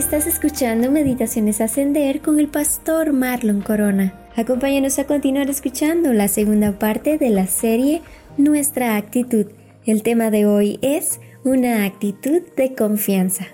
Estás escuchando Meditaciones Ascender con el pastor Marlon Corona. Acompáñanos a continuar escuchando la segunda parte de la serie Nuestra actitud. El tema de hoy es una actitud de confianza.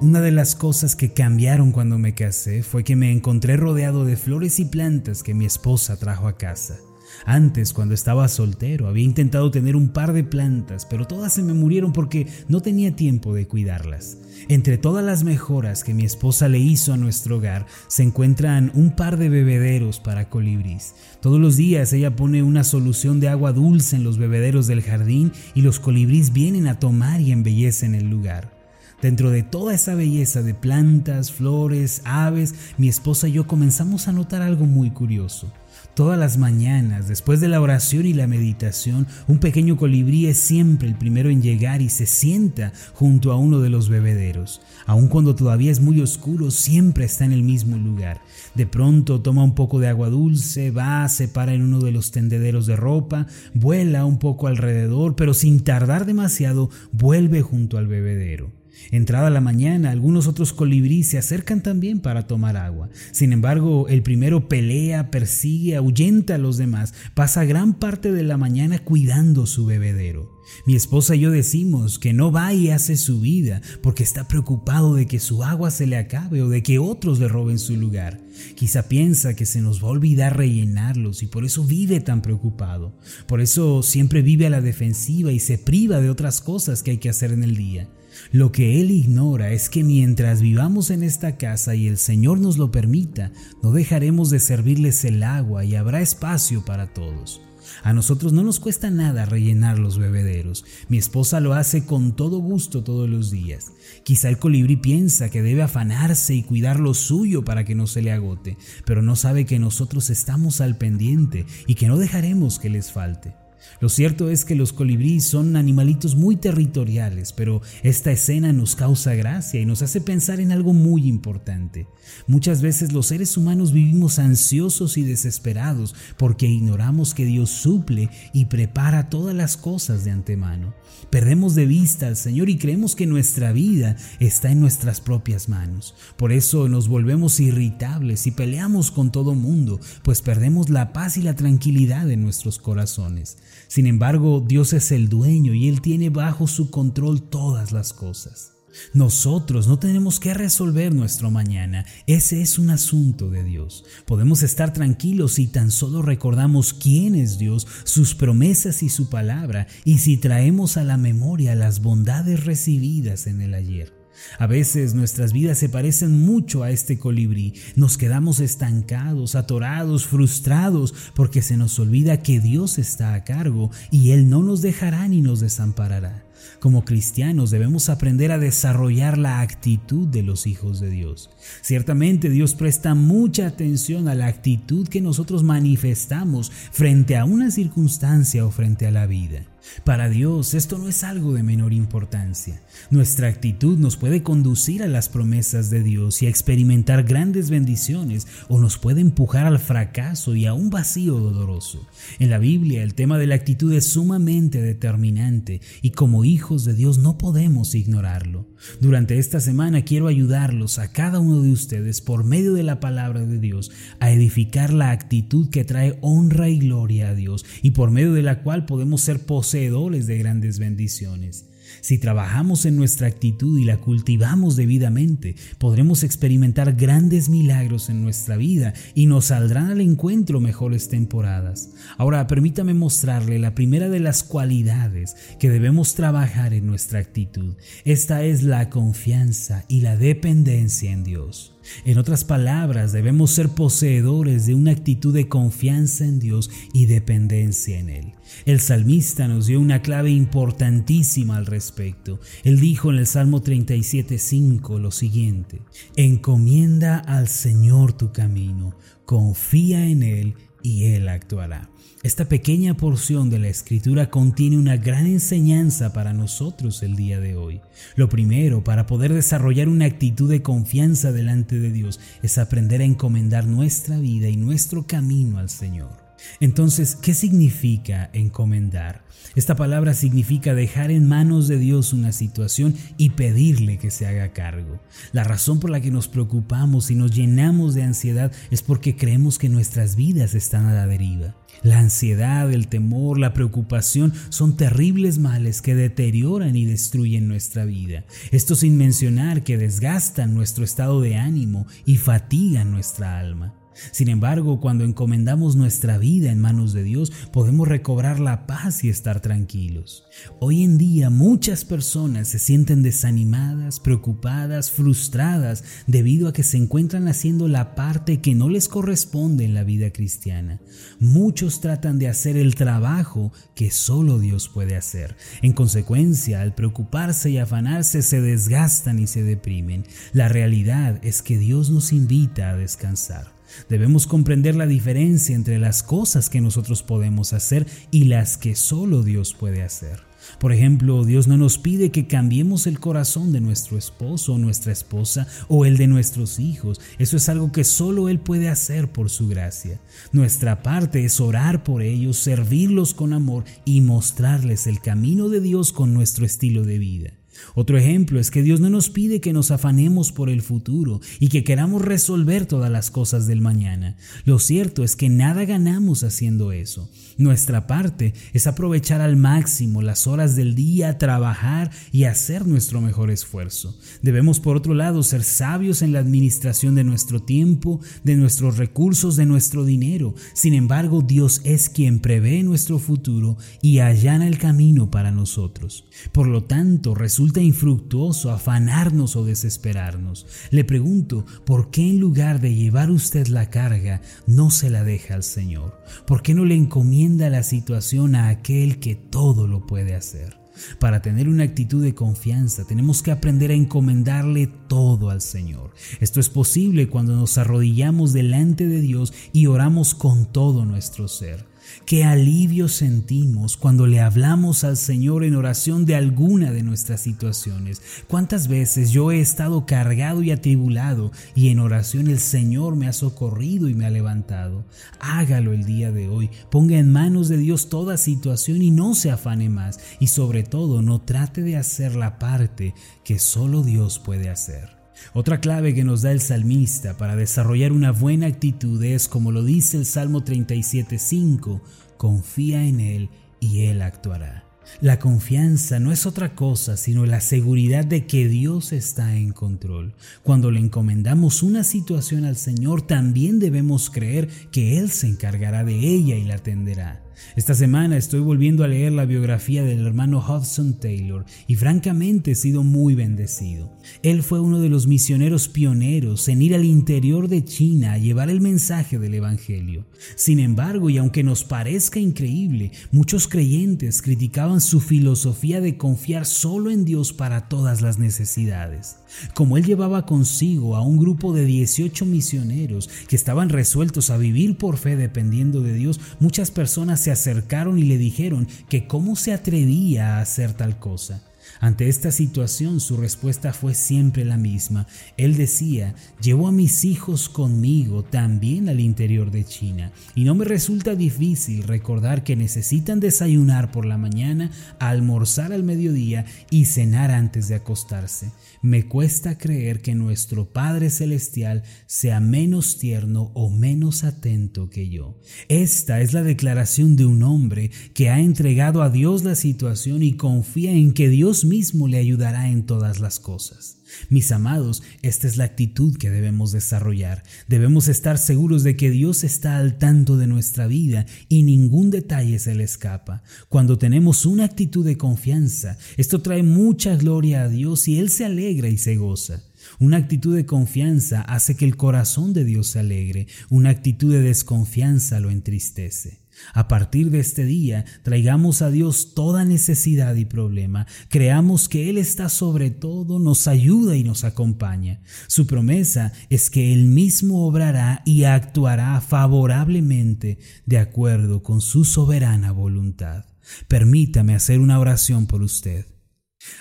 Una de las cosas que cambiaron cuando me casé fue que me encontré rodeado de flores y plantas que mi esposa trajo a casa. Antes, cuando estaba soltero, había intentado tener un par de plantas, pero todas se me murieron porque no tenía tiempo de cuidarlas. Entre todas las mejoras que mi esposa le hizo a nuestro hogar, se encuentran un par de bebederos para colibrís. Todos los días ella pone una solución de agua dulce en los bebederos del jardín y los colibrís vienen a tomar y embellecen el lugar. Dentro de toda esa belleza de plantas, flores, aves, mi esposa y yo comenzamos a notar algo muy curioso. Todas las mañanas, después de la oración y la meditación, un pequeño colibrí es siempre el primero en llegar y se sienta junto a uno de los bebederos. Aun cuando todavía es muy oscuro, siempre está en el mismo lugar. De pronto toma un poco de agua dulce, va, se para en uno de los tendederos de ropa, vuela un poco alrededor, pero sin tardar demasiado, vuelve junto al bebedero. Entrada la mañana, algunos otros colibríes se acercan también para tomar agua. Sin embargo, el primero pelea, persigue, ahuyenta a los demás, pasa gran parte de la mañana cuidando su bebedero. Mi esposa y yo decimos que no va y hace su vida porque está preocupado de que su agua se le acabe o de que otros le roben su lugar. Quizá piensa que se nos va a olvidar rellenarlos y por eso vive tan preocupado. Por eso siempre vive a la defensiva y se priva de otras cosas que hay que hacer en el día. Lo que él ignora es que mientras vivamos en esta casa y el Señor nos lo permita, no dejaremos de servirles el agua y habrá espacio para todos. A nosotros no nos cuesta nada rellenar los bebederos. Mi esposa lo hace con todo gusto todos los días. Quizá el colibrí piensa que debe afanarse y cuidar lo suyo para que no se le agote, pero no sabe que nosotros estamos al pendiente y que no dejaremos que les falte. Lo cierto es que los colibríes son animalitos muy territoriales, pero esta escena nos causa gracia y nos hace pensar en algo muy importante. Muchas veces los seres humanos vivimos ansiosos y desesperados porque ignoramos que Dios suple y prepara todas las cosas de antemano. Perdemos de vista al Señor y creemos que nuestra vida está en nuestras propias manos. Por eso nos volvemos irritables y peleamos con todo mundo, pues perdemos la paz y la tranquilidad en nuestros corazones. Sin embargo, Dios es el dueño y Él tiene bajo su control todas las cosas. Nosotros no tenemos que resolver nuestro mañana, ese es un asunto de Dios. Podemos estar tranquilos si tan solo recordamos quién es Dios, sus promesas y su palabra, y si traemos a la memoria las bondades recibidas en el ayer. A veces nuestras vidas se parecen mucho a este colibrí. Nos quedamos estancados, atorados, frustrados, porque se nos olvida que Dios está a cargo y Él no nos dejará ni nos desamparará. Como cristianos debemos aprender a desarrollar la actitud de los hijos de Dios. Ciertamente Dios presta mucha atención a la actitud que nosotros manifestamos frente a una circunstancia o frente a la vida. Para Dios esto no es algo de menor importancia. Nuestra actitud nos puede conducir a las promesas de Dios y a experimentar grandes bendiciones o nos puede empujar al fracaso y a un vacío doloroso. En la Biblia el tema de la actitud es sumamente determinante y como hijos de Dios no podemos ignorarlo. Durante esta semana quiero ayudarlos a cada uno de ustedes por medio de la palabra de Dios a edificar la actitud que trae honra y gloria a Dios y por medio de la cual podemos ser de grandes bendiciones. Si trabajamos en nuestra actitud y la cultivamos debidamente, podremos experimentar grandes milagros en nuestra vida y nos saldrán al encuentro mejores temporadas. Ahora, permítame mostrarle la primera de las cualidades que debemos trabajar en nuestra actitud. Esta es la confianza y la dependencia en Dios. En otras palabras, debemos ser poseedores de una actitud de confianza en Dios y dependencia en Él. El salmista nos dio una clave importantísima al respecto. Él dijo en el Salmo 37.5 lo siguiente, encomienda al Señor tu camino, confía en Él y Él actuará. Esta pequeña porción de la escritura contiene una gran enseñanza para nosotros el día de hoy. Lo primero, para poder desarrollar una actitud de confianza delante de Dios, es aprender a encomendar nuestra vida y nuestro camino al Señor. Entonces, ¿qué significa encomendar? Esta palabra significa dejar en manos de Dios una situación y pedirle que se haga cargo. La razón por la que nos preocupamos y nos llenamos de ansiedad es porque creemos que nuestras vidas están a la deriva. La ansiedad, el temor, la preocupación son terribles males que deterioran y destruyen nuestra vida. Esto sin mencionar que desgastan nuestro estado de ánimo y fatigan nuestra alma. Sin embargo, cuando encomendamos nuestra vida en manos de Dios, podemos recobrar la paz y estar tranquilos. Hoy en día muchas personas se sienten desanimadas, preocupadas, frustradas debido a que se encuentran haciendo la parte que no les corresponde en la vida cristiana. Muchos tratan de hacer el trabajo que solo Dios puede hacer. En consecuencia, al preocuparse y afanarse se desgastan y se deprimen. La realidad es que Dios nos invita a descansar. Debemos comprender la diferencia entre las cosas que nosotros podemos hacer y las que solo Dios puede hacer. Por ejemplo, Dios no nos pide que cambiemos el corazón de nuestro esposo o nuestra esposa o el de nuestros hijos. Eso es algo que solo Él puede hacer por su gracia. Nuestra parte es orar por ellos, servirlos con amor y mostrarles el camino de Dios con nuestro estilo de vida. Otro ejemplo es que Dios no nos pide que nos afanemos por el futuro y que queramos resolver todas las cosas del mañana. Lo cierto es que nada ganamos haciendo eso. Nuestra parte es aprovechar al máximo las horas del día, trabajar y hacer nuestro mejor esfuerzo. Debemos por otro lado ser sabios en la administración de nuestro tiempo, de nuestros recursos, de nuestro dinero. Sin embargo, Dios es quien prevé nuestro futuro y allana el camino para nosotros. Por lo tanto, resulta resulta infructuoso afanarnos o desesperarnos. Le pregunto, ¿por qué en lugar de llevar usted la carga, no se la deja al Señor? ¿Por qué no le encomienda la situación a aquel que todo lo puede hacer? Para tener una actitud de confianza tenemos que aprender a encomendarle todo al Señor. Esto es posible cuando nos arrodillamos delante de Dios y oramos con todo nuestro ser. Qué alivio sentimos cuando le hablamos al Señor en oración de alguna de nuestras situaciones. Cuántas veces yo he estado cargado y atribulado y en oración el Señor me ha socorrido y me ha levantado. Hágalo el día de hoy. Ponga en manos de Dios toda situación y no se afane más. Y sobre todo no trate de hacer la parte que solo Dios puede hacer. Otra clave que nos da el salmista para desarrollar una buena actitud es, como lo dice el Salmo 37.5, confía en Él y Él actuará. La confianza no es otra cosa sino la seguridad de que Dios está en control. Cuando le encomendamos una situación al Señor, también debemos creer que Él se encargará de ella y la atenderá. Esta semana estoy volviendo a leer la biografía del hermano Hudson Taylor y francamente he sido muy bendecido. Él fue uno de los misioneros pioneros en ir al interior de China a llevar el mensaje del Evangelio. Sin embargo, y aunque nos parezca increíble, muchos creyentes criticaban su filosofía de confiar solo en Dios para todas las necesidades. Como él llevaba consigo a un grupo de 18 misioneros que estaban resueltos a vivir por fe dependiendo de Dios, muchas personas se acercaron y le dijeron que cómo se atrevía a hacer tal cosa. Ante esta situación su respuesta fue siempre la misma. Él decía, llevo a mis hijos conmigo también al interior de China y no me resulta difícil recordar que necesitan desayunar por la mañana, almorzar al mediodía y cenar antes de acostarse. Me cuesta creer que nuestro Padre Celestial sea menos tierno o menos atento que yo. Esta es la declaración de un hombre que ha entregado a Dios la situación y confía en que Dios mismo le ayudará en todas las cosas. Mis amados, esta es la actitud que debemos desarrollar. Debemos estar seguros de que Dios está al tanto de nuestra vida y ningún detalle se le escapa. Cuando tenemos una actitud de confianza, esto trae mucha gloria a Dios y Él se alegra y se goza. Una actitud de confianza hace que el corazón de Dios se alegre, una actitud de desconfianza lo entristece. A partir de este día, traigamos a Dios toda necesidad y problema, creamos que Él está sobre todo, nos ayuda y nos acompaña. Su promesa es que Él mismo obrará y actuará favorablemente de acuerdo con su soberana voluntad. Permítame hacer una oración por usted.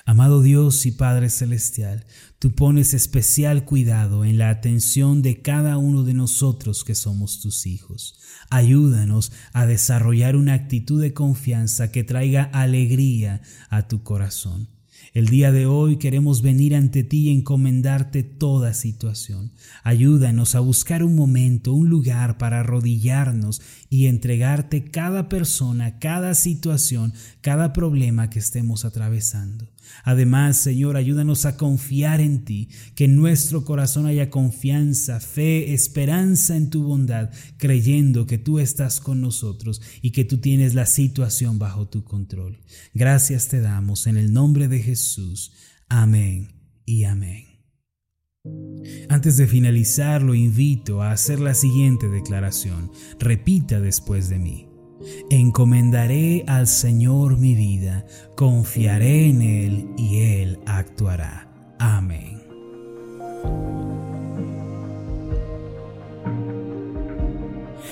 Amado Dios y Padre Celestial, tú pones especial cuidado en la atención de cada uno de nosotros que somos tus hijos. Ayúdanos a desarrollar una actitud de confianza que traiga alegría a tu corazón. El día de hoy queremos venir ante ti y encomendarte toda situación. Ayúdanos a buscar un momento, un lugar para arrodillarnos y entregarte cada persona, cada situación, cada problema que estemos atravesando. Además, Señor, ayúdanos a confiar en ti, que en nuestro corazón haya confianza, fe, esperanza en tu bondad, creyendo que tú estás con nosotros y que tú tienes la situación bajo tu control. Gracias te damos en el nombre de Jesús. Amén y amén. Antes de finalizar, lo invito a hacer la siguiente declaración. Repita después de mí. Encomendaré al Señor mi vida, confiaré en Él y Él actuará. Amén.